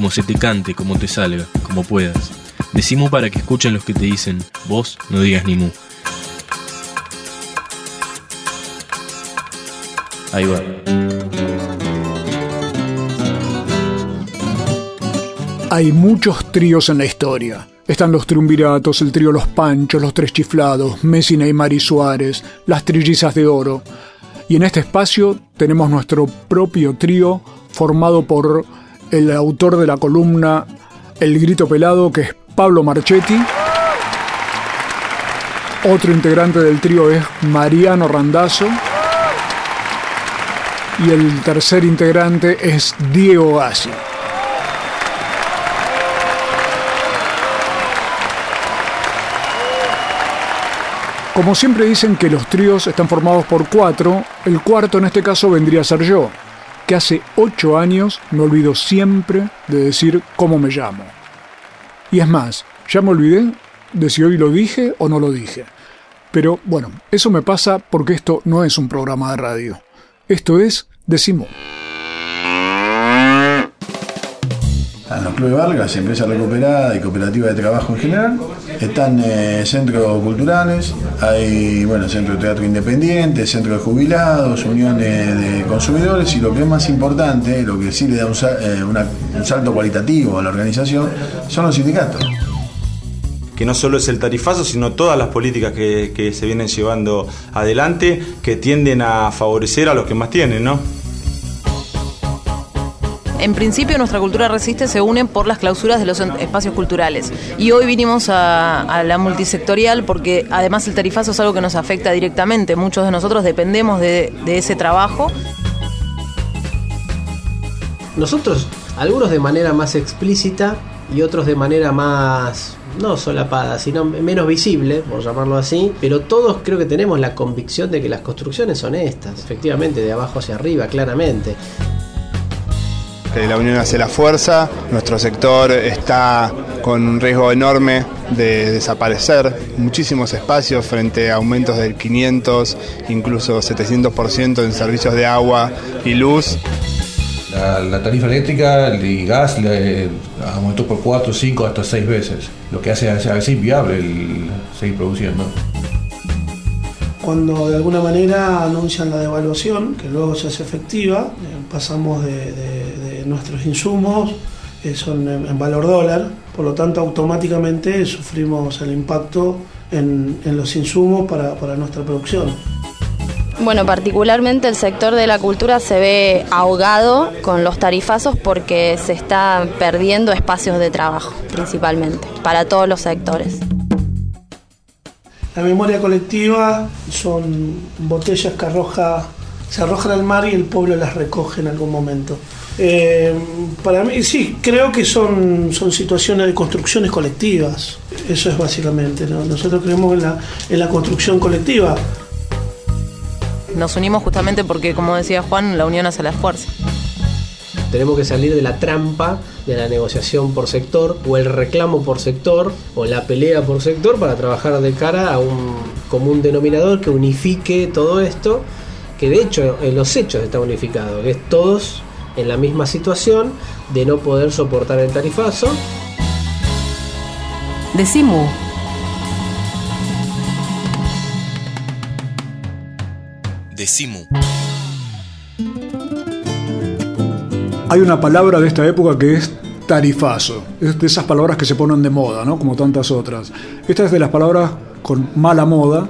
como se te cante, como te salga, como puedas. Decimu para que escuchen los que te dicen, vos no digas ni mu. Ahí va. Hay muchos tríos en la historia. Están los triunviratos, el trío Los Panchos, los Tres Chiflados, Messi, Neymar y Suárez, las Trillizas de Oro. Y en este espacio tenemos nuestro propio trío formado por el autor de la columna El Grito Pelado, que es Pablo Marchetti. Otro integrante del trío es Mariano Randazzo. Y el tercer integrante es Diego Gassi. Como siempre dicen que los tríos están formados por cuatro, el cuarto en este caso vendría a ser yo, que hace ocho años me olvido siempre de decir cómo me llamo. Y es más, ya me olvidé de si hoy lo dije o no lo dije. Pero bueno, eso me pasa porque esto no es un programa de radio. Esto es Decimo. Están los clubes Vargas, empresa recuperada y cooperativa de trabajo en general. Están eh, centros culturales, hay bueno, centro de teatro independiente, centro de jubilados, uniones de consumidores y lo que es más importante, lo que sí le da un, eh, salto cualitativo a la organización, son los sindicatos. que no solo es el tarifazo, sino todas las políticas que se vienen llevando adelante que tienden a favorecer a los que más tienen, ¿no? En principio nuestra cultura resiste se une por las clausuras de los espacios culturales. Y hoy vinimos a, a la multisectorial porque además el tarifazo es algo que nos afecta directamente. Muchos de nosotros dependemos de, de ese trabajo. Nosotros, algunos de manera más explícita y otros de manera más, no solapada, sino menos visible, por llamarlo así, pero todos creo que tenemos la convicción de que las construcciones son estas, efectivamente, de abajo hacia arriba, claramente. Que la unión hace la fuerza, nuestro sector está con un riesgo enorme de desaparecer, muchísimos espacios frente a aumentos del 500, incluso 700% en servicios de agua y luz. La, la tarifa eléctrica y gas le aumentó por 4, 5, hasta 6 veces, lo que hace a veces inviable el seguir produciendo. Cuando de alguna manera anuncian la devaluación, que luego se hace efectiva, eh, pasamos de, de- nuestros insumos, eh, son en, en valor dólar, por lo tanto automáticamente sufrimos el impacto en, en los insumos para, para nuestra producción. Bueno, particularmente el sector de la cultura se ve ahogado con los tarifazos porque se está perdiendo espacios de trabajo, principalmente, para todos los sectores. La memoria colectiva son botellas que arroja, se arrojan al mar y el pueblo las recoge en algún momento. Eh, para mí, sí, creo que son, son situaciones de construcciones colectivas. Eso es básicamente. ¿no? Nosotros creemos en la, en la construcción colectiva. Nos unimos justamente porque, como decía Juan, la unión hace la fuerza. Tenemos que salir de la trampa de la negociación por sector o el reclamo por sector o la pelea por sector para trabajar de cara a un común denominador que unifique todo esto, que de hecho en los hechos está unificado, que es todos en la misma situación de no poder soportar el tarifazo. Decimu. Decimu. Hay una palabra de esta época que es tarifazo. Es de esas palabras que se ponen de moda, ¿no? Como tantas otras. Esta es de las palabras con mala moda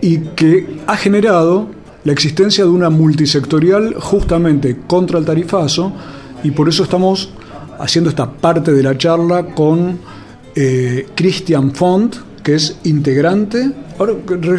y que ha generado la existencia de una multisectorial justamente contra el tarifazo y por eso estamos haciendo esta parte de la charla con eh, Christian Font, que es integrante. Ahora,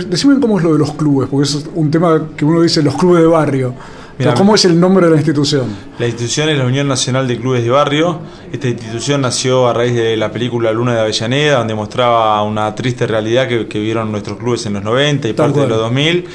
decime cómo es lo de los clubes, porque es un tema que uno dice los clubes de barrio. Pero ¿Cómo es el nombre de la institución? La institución es la Unión Nacional de Clubes de Barrio. Esta institución nació a raíz de la película Luna de Avellaneda, donde mostraba una triste realidad que, que vivieron nuestros clubes en los 90 y parte de los 2000.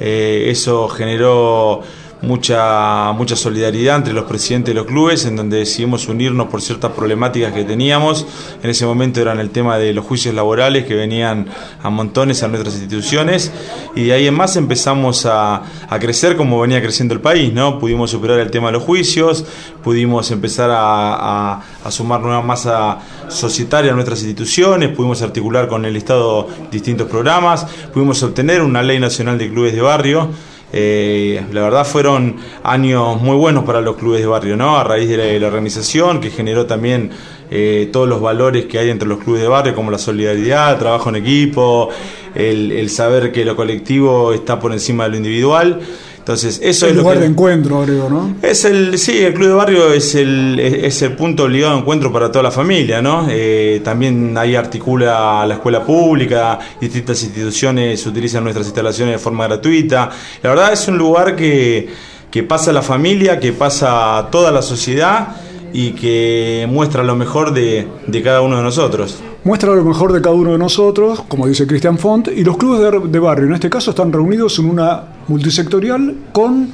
Eh, eso generó mucha, mucha solidaridad entre los presidentes de los clubes, en donde decidimos unirnos por ciertas problemáticas que teníamos. En ese momento eran el tema de los juicios laborales que venían a montones a nuestras instituciones, y de ahí en más empezamos a, a crecer como venía creciendo el país, ¿no? Pudimos superar el tema de los juicios, pudimos empezar a, a, a sumar nueva masa societaria a nuestras instituciones, pudimos articular con el Estado distintos programas, pudimos obtener una ley nacional de clubes de barrio eh, la verdad fueron años muy buenos para los clubes de barrio, ¿no? A raíz de la, organización que generó también eh, todos los valores que hay entre los clubes de barrio, como la solidaridad, el trabajo en equipo, el saber que lo colectivo está por encima de lo individual. Entonces, eso el es lugar de encuentro, creo, ¿no? Es el, sí, el club de barrio es el, es el punto obligado de encuentro para toda la familia, ¿no? Eh, también ahí articula la escuela pública, distintas instituciones utilizan nuestras instalaciones de forma gratuita. La verdad es un lugar que, que pasa la familia, que pasa toda la sociedad y que muestra lo mejor de, de cada uno de nosotros muestra lo mejor de cada uno de nosotros, como dice Cristian Font, y los clubes de, barrio, en este caso, están reunidos en una multisectorial con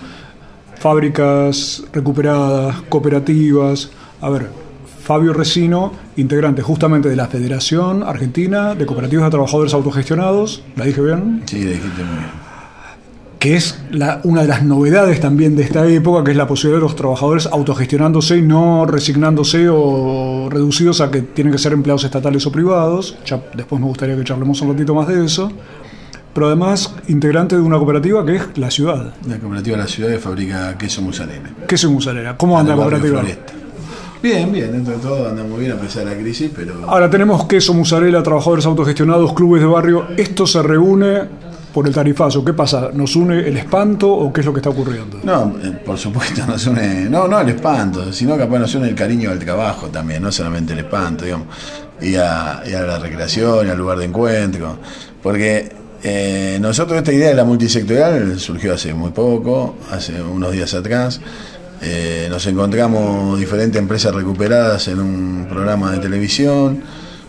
fábricas recuperadas, cooperativas. A ver, Fabio Resino, integrante justamente de la Federación Argentina de Cooperativas de Trabajadores Autogestionados, ¿la dije bien? Sí, la dijiste muy bien que es una de las novedades también de esta época, que es la posibilidad de los trabajadores autogestionándose y no resignándose o reducidos a que tienen que ser empleados estatales o privados. Ya después me gustaría que charlemos un ratito más de eso. Pero además, integrante de una cooperativa que es La Ciudad. La cooperativa La Ciudad que fabrica queso musalena. Queso musalena. ¿Cómo anda la cooperativa? Bien, bien, dentro de todo anda muy bien a pesar de la crisis, pero... Ahora tenemos queso, musarela, trabajadores autogestionados, clubes de barrio. Esto se reúne por el tarifazo. ¿Qué pasa? ¿Nos une el espanto o qué es lo que está ocurriendo? No, eh, por supuesto nos une, no, no el espanto, sino capaz nos une el cariño al trabajo también, no solamente el espanto, digamos, y a, la recreación, y al lugar de encuentro. Porque eh, nosotros esta idea de la multisectorial surgió hace muy poco, hace unos días atrás. Eh, nos encontramos diferentes empresas recuperadas en un programa de televisión.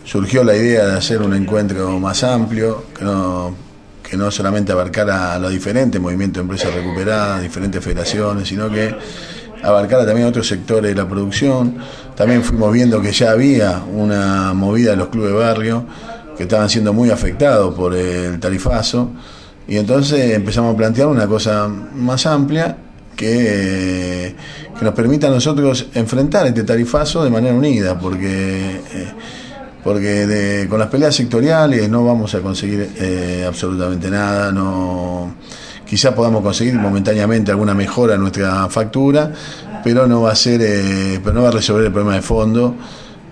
Surgió la idea de hacer un encuentro más amplio, que no solamente abarcara a los diferentes movimientos de empresas recuperadas, diferentes federaciones, sino que abarcara también otros sectores de la producción. También fuimos viendo que ya había una movida de los clubes de barrio que estaban siendo muy afectados por el tarifazo y entonces empezamos a plantear una cosa más amplia que, que nos permita a nosotros enfrentar este tarifazo de manera unida, porque... Eh, porque con las peleas sectoriales no vamos a conseguir eh, absolutamente nada, no quizás podamos conseguir momentáneamente alguna mejora en nuestra factura, pero no va a ser, eh, pero no va a resolver el problema de fondo,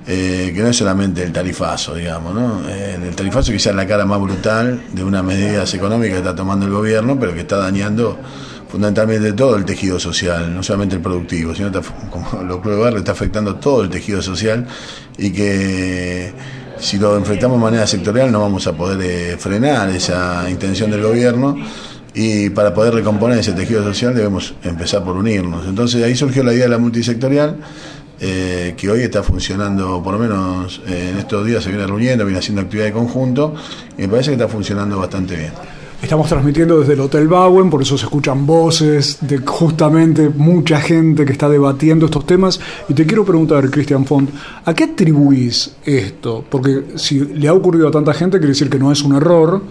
eh, que no es solamente el tarifazo, digamos, ¿no? el tarifazo quizás es la cara más brutal de unas medidas económicas que está tomando el gobierno, pero que está dañando fundamentalmente todo el tejido social, no solamente el productivo, sino como lo clubes barrio está afectando todo el tejido social y que si lo enfrentamos de manera sectorial no vamos a poder eh, frenar esa intención del gobierno y para poder recomponer ese tejido social debemos empezar por unirnos. Entonces ahí surgió la idea de la multisectorial. Eh, que hoy está funcionando, por lo menos eh, en estos días se viene reuniendo, viene haciendo actividad de conjunto, y me parece que está funcionando bastante bien. Estamos transmitiendo desde el Hotel Bauen, por eso se escuchan voces de justamente mucha gente que está debatiendo estos temas. Y te quiero preguntar, Cristian Font, ¿a qué atribuís esto? Porque si le ha ocurrido a tanta gente, quiere decir que no es un error.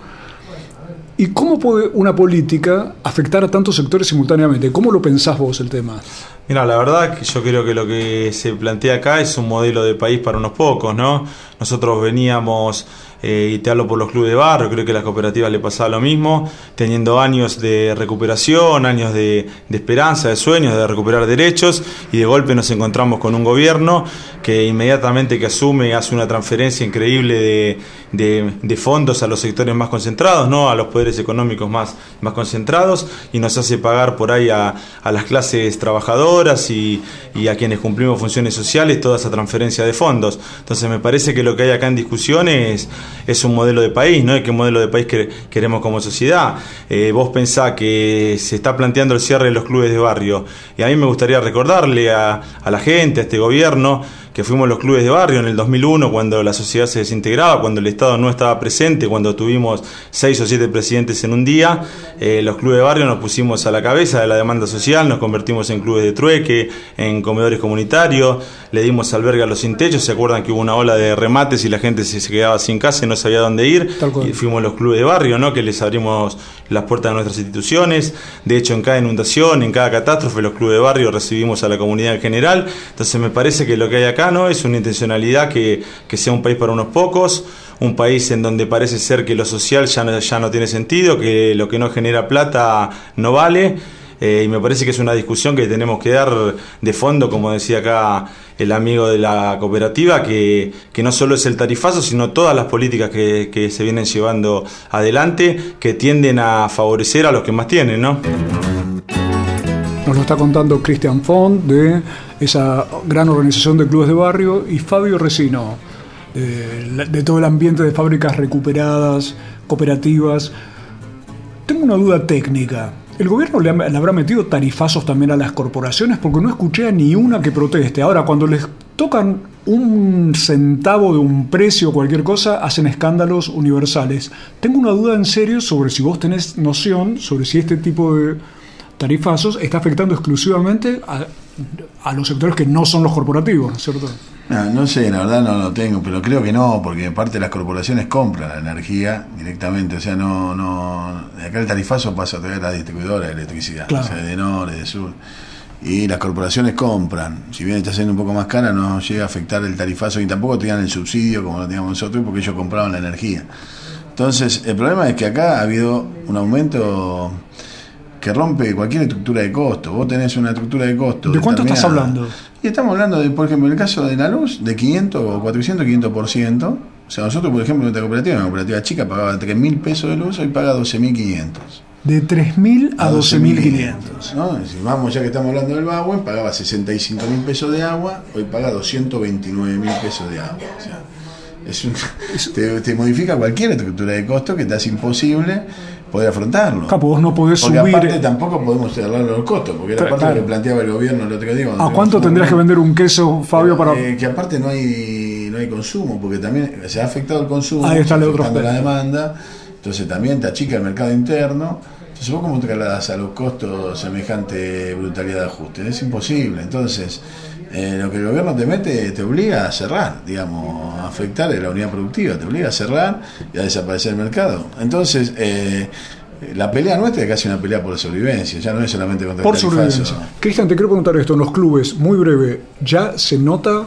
¿Y cómo puede una política afectar a tantos sectores simultáneamente? ¿Cómo lo pensás vos el tema? Mira, la verdad que yo creo que lo que se plantea acá es un modelo de país para unos pocos, ¿no? Nosotros veníamos eh, y te hablo por los clubes de barrio, creo que a las cooperativas le pasaba lo mismo, teniendo años de recuperación, años de, esperanza, de sueños, de recuperar derechos, y de golpe nos encontramos con un gobierno que inmediatamente que asume hace una transferencia increíble de, fondos a los sectores más concentrados, ¿no? a los poderes económicos más, más concentrados, y nos hace pagar por ahí a, a las clases trabajadoras y, y, a quienes cumplimos funciones sociales toda esa transferencia de fondos. Entonces me parece que lo que hay acá en discusión es, es un modelo de país, ¿no? Qué modelo de país que, queremos como sociedad. Eh, vos pensás que se está planteando el cierre de los clubes de barrio y a mí me gustaría recordarle a, a la gente, a este gobierno, que fuimos los clubes de barrio en el 2001, cuando la sociedad se desintegraba, cuando el Estado no estaba presente, cuando tuvimos seis o siete presidentes en un día, eh, los clubes de barrio nos pusimos a la cabeza de la demanda social, nos convertimos en clubes de trueque, en comedores comunitarios, le dimos albergue a los sin techos, se acuerdan que hubo una ola de remates y la gente se, quedaba sin casa y no sabía dónde ir, y fuimos los clubes de barrio, ¿no? que les abrimos las puertas de nuestras instituciones, de hecho en cada inundación, en cada catástrofe, los clubes de barrio recibimos a la comunidad en general, entonces me parece que lo que hay acá es una intencionalidad que, sea un país para unos pocos, un país en donde parece ser que lo social ya no, ya no tiene sentido, que lo que no genera plata no vale. Eh, y me parece que es una discusión que tenemos que dar de fondo, como decía acá el amigo de la cooperativa, que, no solo es el tarifazo, sino todas las políticas que, que, se vienen llevando adelante, que tienden a favorecer a los que más tienen, ¿no? Nos lo está contando Christian Font de esa gran organización de clubes de barrio y Fabio Resino de, todo el ambiente de fábricas recuperadas, cooperativas. Tengo una duda técnica. ¿El gobierno le, habrá metido tarifazos también a las corporaciones? Porque no escuché a ni una que proteste. Ahora, cuando les tocan un centavo de un precio o cualquier cosa, hacen escándalos universales. Tengo una duda en serio sobre si vos tenés noción sobre si este tipo de tarifazos está afectando exclusivamente a, los sectores que no son los corporativos, ¿no es cierto? No, sé, la verdad no lo tengo, pero creo que no, porque parte las corporaciones compran la energía directamente, o sea, no, no, acá el tarifazo pasa a través de la distribuidora de electricidad, o sea, de norte, de sur, y las corporaciones compran, si bien está siendo un poco más cara, no llega a afectar el tarifazo, y tampoco tenían el subsidio como lo teníamos nosotros, porque ellos compraban la energía. Entonces, el problema es que acá ha habido un aumento que rompe cualquier estructura de costo. Vos tenés una estructura de costo. ¿De cuánto estás hablando? Y estamos hablando, de, por ejemplo, en el caso de la luz, de 500 o 400, 500%. O sea, nosotros, por ejemplo, nuestra cooperativa, una cooperativa chica, pagaba 3 mil pesos de luz, hoy paga 12.500. De 3.000 a 12.500. ¿no? Si vamos, ya que estamos hablando del Bagua, pagaba 65 mil pesos de agua, hoy paga 229 mil pesos de agua. O sea, es un, te, te, modifica cualquier estructura de costo que te hace imposible poder afrontarlo. Capo, vos no podés porque subir. Aparte, tampoco podemos de los costos, porque era parte de lo que planteaba el gobierno el otro día. ¿A cuánto tendrías que vender un queso, Fabio, para.? Eh, que aparte no hay, no hay consumo, porque también se ha afectado el consumo, Ahí está afectando la demanda, entonces también te achica el mercado interno. Entonces, ¿vos cómo trasladas a los costos semejante brutalidad de ajuste? Es imposible. Entonces, eh, lo que el gobierno te mete te obliga a cerrar, digamos, a afectar a la unidad productiva, te obliga a cerrar y a desaparecer el mercado. Entonces, eh, la pelea nuestra es casi una pelea por sobrevivencia, ya no es solamente contra por el sobrevivencia. Cristian, te quiero preguntar esto, en los clubes, muy breve, ¿ya se nota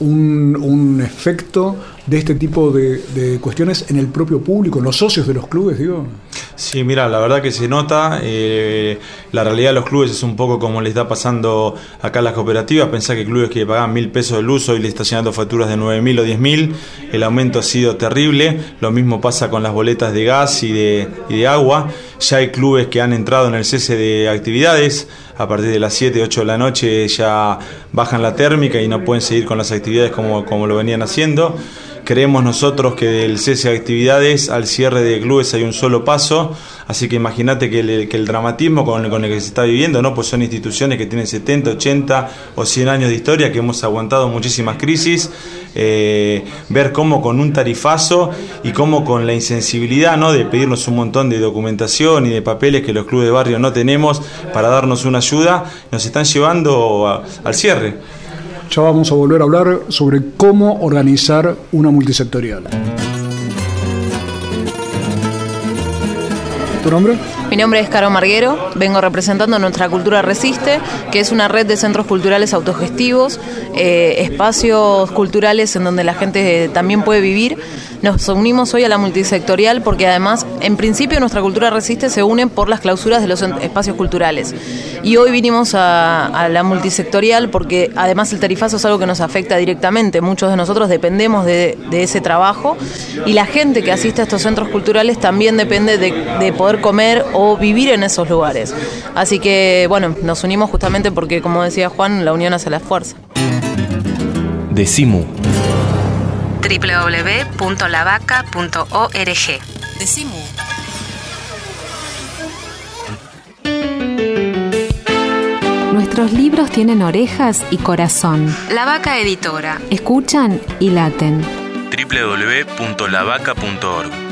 un, un efecto de este tipo de, cuestiones en el propio público, en los socios de los clubes, digo? Sí, mira, la verdad que se nota. Eh, la realidad de los clubes es un poco como le está pasando acá a las cooperativas. Pensá que clubes que pagaban mil pesos de luz hoy le están llegando facturas de nueve mil o diez mil. El aumento ha sido terrible. Lo mismo pasa con las boletas de gas y de, y de agua. Ya hay clubes que han entrado en el cese de actividades. A partir de las 7, 8 de la noche ya bajan la térmica y no pueden seguir con las actividades como, como lo venían haciendo. Creemos nosotros que del cese de actividades al cierre de clubes hay un solo paso, así que imagínate que el, dramatismo con, el que se está viviendo, ¿no? pues son instituciones que tienen 70, 80 o 100 años de historia, que hemos aguantado muchísimas crisis, eh, ver cómo con un tarifazo y cómo con la insensibilidad ¿no? de pedirnos un montón de documentación y de papeles que los clubes de barrio no tenemos para darnos una ayuda, nos están llevando al cierre ya vamos a volver a hablar sobre cómo organizar una multisectorial. ¿Tu nombre? Mi nombre es Caro Marguero, vengo representando Nuestra Cultura Resiste, que es una red de centros culturales autogestivos, eh, espacios culturales en donde la gente también puede vivir nos unimos hoy a la multisectorial porque además, en principio, nuestra cultura resiste se une por las clausuras de los espacios culturales. Y hoy vinimos a, la multisectorial porque además el tarifazo es algo que nos afecta directamente. Muchos de nosotros dependemos de, ese trabajo y la gente que asiste a estos centros culturales también depende de, poder poder comer o vivir en esos lugares. Así que, bueno, nos unimos justamente porque, como decía Juan, la unión hace la fuerza. Decimu. www.lavaca.org. Decimu. Nuestros libros tienen orejas y corazón. La Vaca Editora. Escuchan y laten. www.lavaca.org.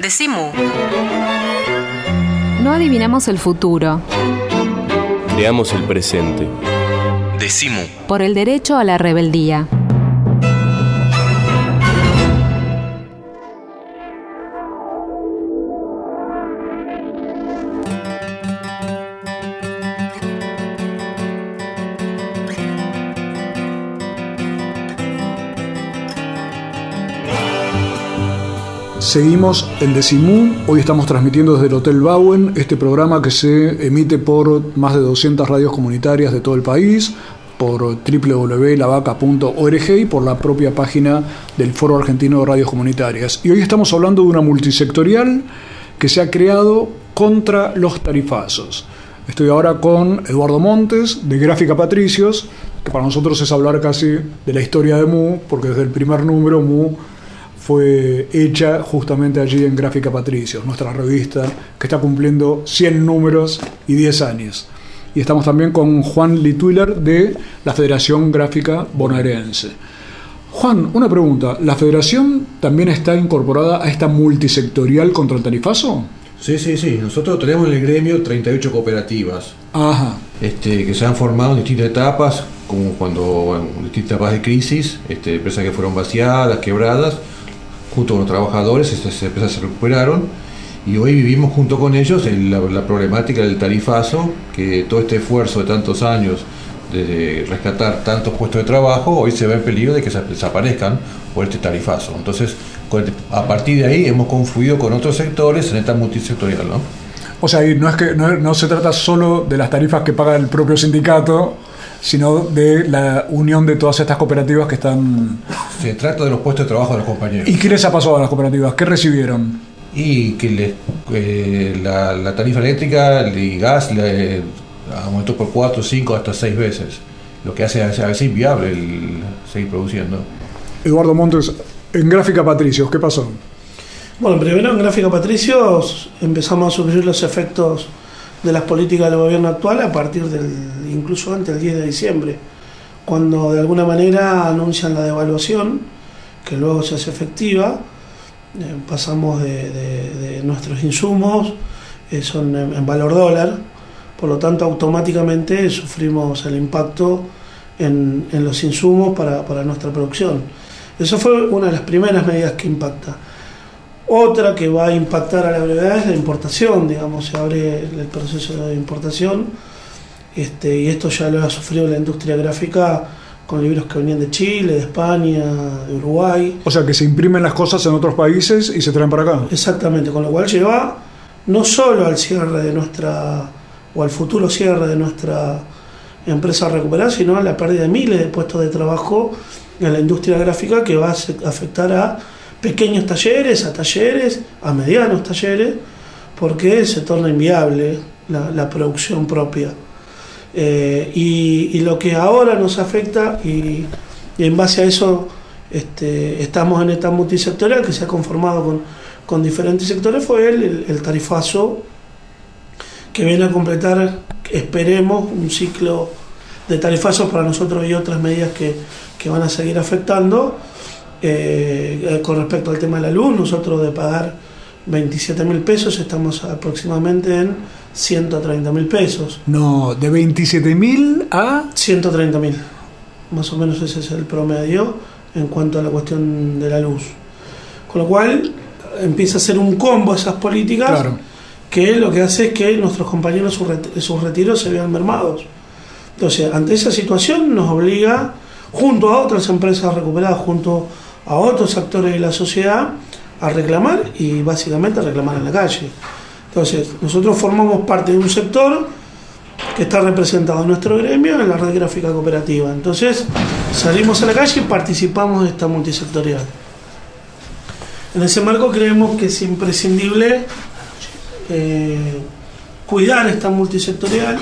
Decimu. No adivinamos el futuro. Creamos el presente. Decimu. Por el derecho a la rebeldía. Seguimos en Decimú, hoy estamos transmitiendo desde el Hotel Bauen este programa que se emite por más de 200 radios comunitarias de todo el país, por www.lavaca.org y por la propia página del Foro Argentino de Radios Comunitarias. Y hoy estamos hablando de una multisectorial que se ha creado contra los tarifazos. Estoy ahora con Eduardo Montes, de Gráfica Patricios, que para nosotros es hablar casi de la historia de Mu, porque desde el primer número Mu fue hecha justamente allí en Gráfica Patricios, nuestra revista que está cumpliendo 100 números y 10 años. Y estamos también con Juan Lituiler de la Federación Gráfica Bonaerense. Juan, una pregunta. ¿La federación también está incorporada a esta multisectorial contra el tarifazo? Sí, sí, sí. Nosotros tenemos en el gremio 38 cooperativas. Ajá. Este, que se han formado en distintas etapas, como cuando en distintas etapas de crisis, este, empresas que fueron vaciadas, quebradas, junto con los trabajadores, estas empresas se recuperaron y hoy vivimos junto con ellos en la, la, problemática del tarifazo, que todo este esfuerzo de tantos años de rescatar tantos puestos de trabajo, hoy se ve en peligro de que se desaparezcan por este tarifazo. Entonces, a partir de ahí hemos confluido con otros sectores en esta multisectorial, ¿no? O sea, no es que no, no se trata solo de las tarifas que paga el propio sindicato, sino de la unión de todas estas cooperativas que están... Se trata de los puestos de trabajo de los compañeros. ¿Y qué les ha pasado a las cooperativas? ¿Qué recibieron? Y que les, eh, la, la, tarifa eléctrica y gas le, aumentó por 4, 5, hasta 6 veces, lo que hace a veces inviable el seguir produciendo. Eduardo Montes, en Gráfica Patricios, ¿qué pasó? Bueno, primero en Gráfica Patricios empezamos a sufrir los efectos de las políticas del gobierno actual a partir del, incluso antes del 10 de diciembre, cuando de alguna manera anuncian la devaluación, que luego se hace efectiva, eh, pasamos de, nuestros insumos, eh, son en, en, valor dólar, por lo tanto automáticamente sufrimos el impacto en, en los insumos para, para nuestra producción. Eso fue una de las primeras medidas que impacta. Otra que va a impactar a la brevedad es la importación, digamos, se abre el proceso de importación este, y esto ya lo ha sufrido la industria gráfica con libros que venían de Chile, de España, de Uruguay. O sea, que se imprimen las cosas en otros países y se traen para acá. Exactamente, con lo cual lleva no solo al cierre de nuestra, o al futuro cierre de nuestra empresa recuperada, sino a la pérdida de miles de puestos de trabajo en la industria gráfica que va a afectar a pequeños talleres, a talleres, a medianos talleres, porque se torna inviable la, producción propia. Eh, y, lo que ahora nos afecta, y, en base a eso este, estamos en esta multisectorial que se ha conformado con, con diferentes sectores, fue el, el, el, tarifazo que viene a completar, esperemos, un ciclo de tarifazos para nosotros y otras medidas que, que van a seguir afectando. Eh, con respecto al tema de la luz, nosotros de pagar 27 mil pesos estamos aproximadamente en 130 mil pesos. No, de 27 mil a... 130 mil. Más o menos ese es el promedio en cuanto a la cuestión de la luz. Con lo cual empieza a ser un combo esas políticas que lo que hace es que nuestros compañeros sus retiros se vean mermados. Entonces, ante esa situación nos obliga, junto a otras empresas recuperadas, junto a otros actores de la sociedad, a reclamar y básicamente a reclamar en la calle. Entonces, nosotros formamos parte de un sector que está representado en nuestro gremio en la red gráfica cooperativa. Entonces, salimos a la calle y participamos de esta multisectorial. En ese marco creemos que es imprescindible eh, cuidar esta multisectorial,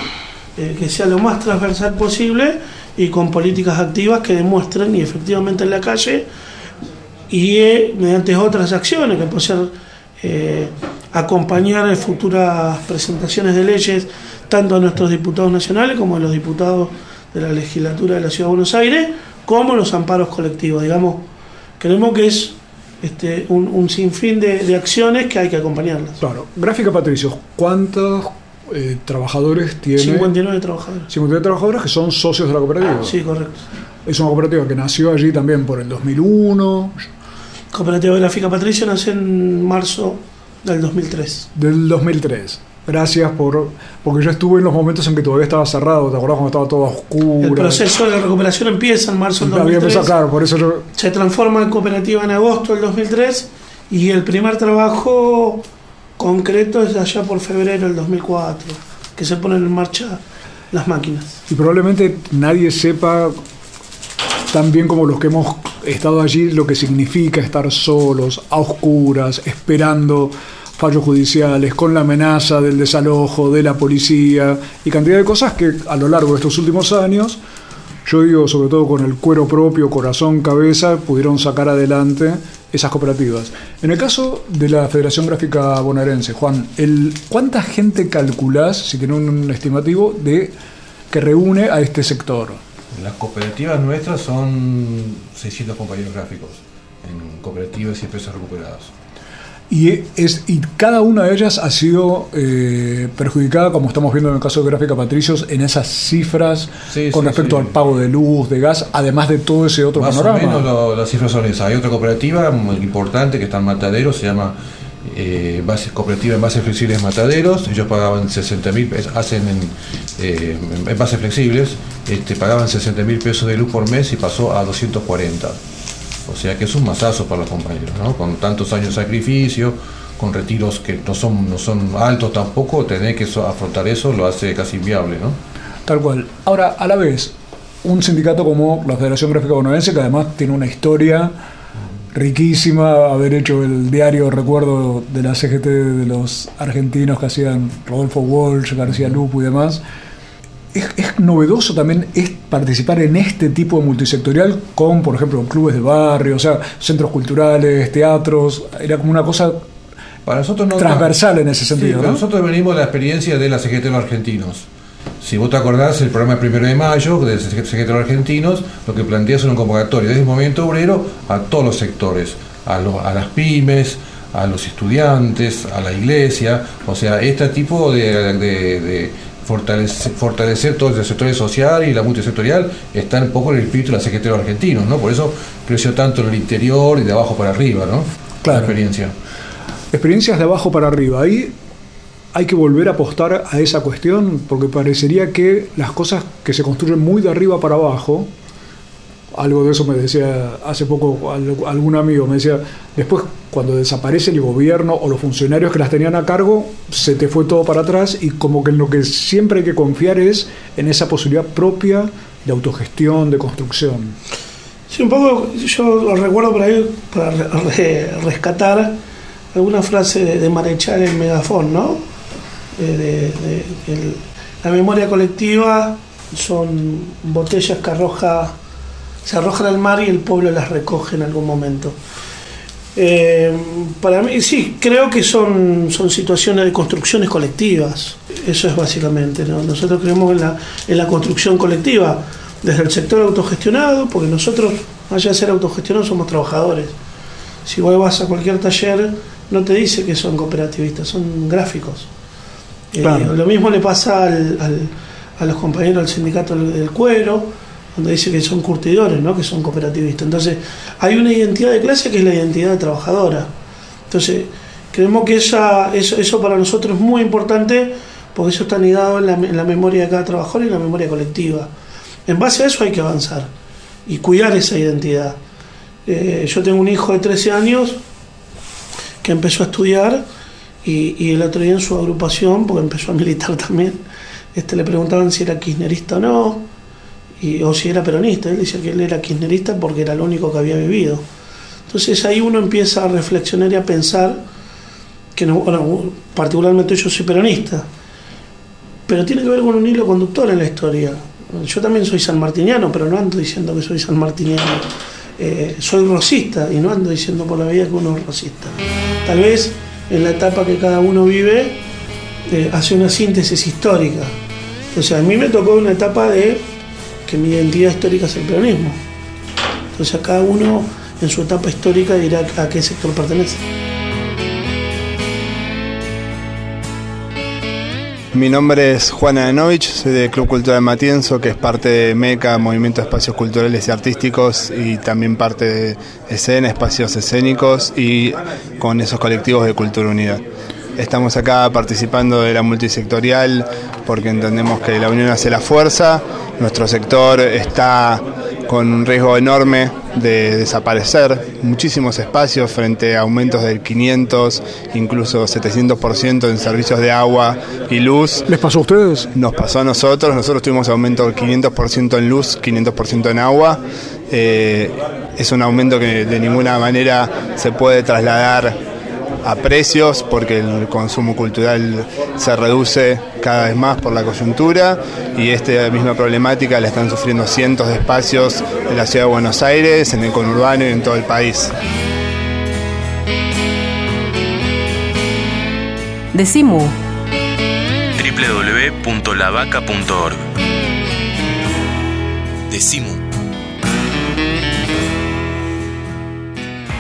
eh, que sea lo más transversal posible y con políticas activas que demuestren y efectivamente en la calle y eh, mediante otras acciones que pueden ser acompañar en futuras presentaciones de leyes tanto a nuestros diputados nacionales como a los diputados de la legislatura de la Ciudad de Buenos Aires, como los amparos colectivos. Digamos, creemos que es este, un, sinfín de, acciones que hay que acompañarlas. Claro. Gráfica Patricios, ¿cuántos eh, trabajadores tiene? 59 trabajadores. 59 trabajadores que son socios de la cooperativa. Sí, correcto. Es una cooperativa que nació allí también por el 2001. Cooperativa Gráfica Patricio nació en marzo del 2003. Del 2003. Gracias por. Porque yo estuve en los momentos en que todavía estaba cerrado, ¿te acordás cuando estaba todo oscuro? El proceso de recuperación empieza en marzo del 2003. claro, por eso Se transforma en cooperativa en agosto del 2003 y el primer trabajo concreto es allá por febrero del 2004, que se ponen en marcha las máquinas. Y probablemente nadie sepa tan bien como los que hemos estado allí lo que significa estar solos, a oscuras, esperando fallos judiciales, con la amenaza del desalojo, de la policía y cantidad de cosas que a lo largo de estos últimos años, yo digo sobre todo con el cuero propio, corazón, cabeza, pudieron sacar adelante esas cooperativas. En el caso de la Federación Gráfica Bonaerense, Juan, el, ¿cuánta gente calculás, si tiene un estimativo, de que reúne a este sector? Las cooperativas nuestras son 600 compañeros gráficos en cooperativas y empresas recuperadas. Y, es, y cada una de ellas ha sido eh, perjudicada, como estamos viendo en el caso de Gráfica Patricios, en esas cifras con respecto al pago de luz, de gas, además de todo ese otro Más panorama. o menos las cifras son esas. Hay otra cooperativa muy importante que está en Mataderos, se llama eh, base, Cooperativa en Bases Flexibles Mataderos. Ellos pagaban 60 mil, hacen en, eh, bases flexibles, este, pagaban 60 mil pesos de luz por mes y pasó a 240 o sea que es un masazo para los compañeros, ¿no? Con tantos años de sacrificio, con retiros que no son, no son altos tampoco, tener que afrontar eso lo hace casi inviable, ¿no? Tal cual. Ahora, a la vez, un sindicato como la Federación Gráfica Bonaerense, que además tiene una historia riquísima, haber hecho el diario, recuerdo, de la CGT de los argentinos que hacían Rodolfo Walsh, García Lupo y demás, es, novedoso también es participar en este tipo de multisectorial con, por ejemplo, clubes de barrio, o sea, centros culturales, teatros, era como una cosa para nosotros no, transversal en ese sentido. Nosotros venimos de la experiencia de la CGT de los argentinos. Si vos te acordás, el programa primero de mayo de CGT de los argentinos, lo que plantea es una convocatoria desde el movimiento obrero a todos los sectores, a, a las pymes, a los estudiantes, a la iglesia, o sea, este tipo de fortalecer, fortalecer todo el sector social y la multisectorial está un poco en el espíritu de la Secretaría Argentinos, ¿no? Por eso creció tanto en el interior y de abajo para arriba, ¿no? Claro. La experiencia. Experiencias de abajo para arriba. Ahí hay que volver a apostar a esa cuestión porque parecería que las cosas que se construyen muy de arriba para abajo, algo de eso me decía hace poco algún amigo, me decía, después cuando desaparece el gobierno o los funcionarios que las tenían a cargo, se te fue todo para atrás y como que en lo que siempre hay que confiar es en esa posibilidad propia de autogestión, de construcción. Sí, un poco, yo recuerdo por ahí para rescatar alguna frase de, Marechal en Megafón, ¿no? De, la memoria colectiva son botellas que arroja, se arrojan al mar y el pueblo las recoge en algún momento. Eh, para mí, sí, creo que son, son situaciones de construcciones colectivas. Eso es básicamente. Nosotros creemos en la, en la construcción colectiva, desde el sector autogestionado, porque nosotros, allá de ser autogestionados, somos trabajadores. Si vos vas a cualquier taller, no te dice que son cooperativistas, son gráficos. Eh, lo mismo le pasa a los compañeros del sindicato del cuero, donde dice que son curtidores, ¿no? que son cooperativistas. Entonces, hay una identidad de clase que es la identidad de trabajadora. Entonces, creemos que esa, eso, eso para nosotros es muy importante porque eso está ligado en la, en la memoria de cada trabajador y en la memoria colectiva. En base a eso hay que avanzar y cuidar esa identidad. Eh, yo tengo un hijo de 13 años que empezó a estudiar y, el otro día en su agrupación, porque empezó a militar también, este, le preguntaban si era kirchnerista o no, y, o si era peronista. Él decía que él era kirchnerista porque era lo único que había vivido. Entonces ahí uno empieza a reflexionar y a pensar que, no, bueno, particularmente yo soy peronista, pero tiene que ver con un hilo conductor en la historia. Yo también soy sanmartiniano, pero no ando diciendo que soy sanmartiniano. Eh, soy rosista y no ando diciendo por la vida que uno es rosista. Tal vez en la etapa que cada uno vive eh, hace una síntesis histórica. Entonces a mí me tocó una etapa de que mi identidad histórica es el peronismo. Entonces cada uno en su etapa histórica dirá a qué sector pertenece. Mi nombre es Juana Anovich, soy del Club Cultural Matienzo, que es parte de MECA, Movimiento de Espacios Culturales y Artísticos, y también parte de Escena, Espacios Escénicos, y con esos colectivos de Cultura Unida. Estamos acá participando de la multisectorial porque entendemos que la unión hace la fuerza, nuestro sector está con un riesgo enorme de desaparecer muchísimos espacios frente a aumentos del 500, incluso 700% en servicios de agua y luz. ¿Les pasó a ustedes? Nos pasó a nosotros, nosotros tuvimos aumento del 500% en luz, 500% en agua. Eh, es un aumento que de ninguna manera se puede trasladar a precios porque el consumo cultural se reduce cada vez más por la coyuntura y esta misma problemática la están sufriendo cientos de espacios en la ciudad de Buenos Aires, en el conurbano y en todo el país. Decimu. www.lavaca.org Decimu.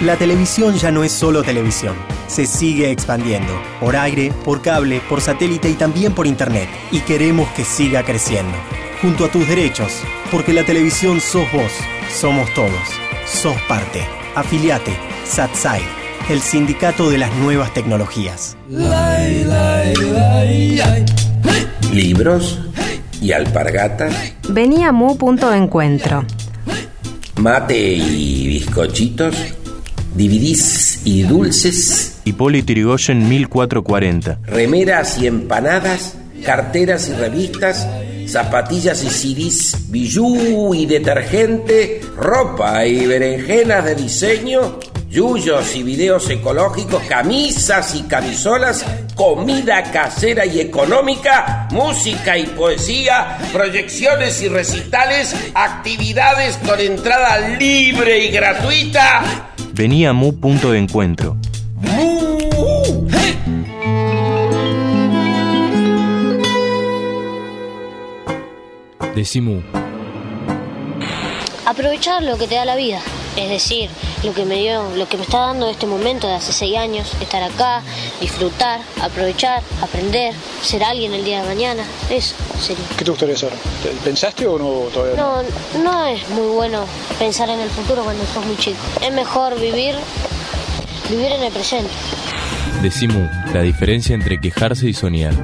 La televisión ya no es solo televisión se sigue expandiendo, por aire, por cable, por satélite y también por internet. Y queremos que siga creciendo. Junto a tus derechos, porque la televisión sos vos, somos todos, sos parte. Afiliate, SATSAI, el sindicato de las nuevas tecnologías. Libros y alpargatas. Venía Mu punto de encuentro. Mate y bizcochitos. Dividís y dulces Hipólito Yrigoyen 1440. Remeras y empanadas, carteras y revistas, zapatillas y CDs, bijú y detergente, ropa y berenjenas de diseño, yuyos y videos ecológicos, camisas y camisolas, comida casera y económica, música y poesía, proyecciones y recitales, actividades con entrada libre y gratuita. Venía Mu punto de encuentro. Decimu. Aprovechar lo que te da la vida, es decir, lo que me dio, lo que me está dando este momento de hace seis años, estar acá, disfrutar, aprovechar, aprender, ser alguien el día de mañana, eso sería. ¿Qué te gustaría ser? ¿Pensaste o no todavía? No, no es muy bueno pensar en el futuro cuando sos muy chico. Es mejor vivir, vivir en el presente. Decimu, la diferencia entre quejarse y soñar.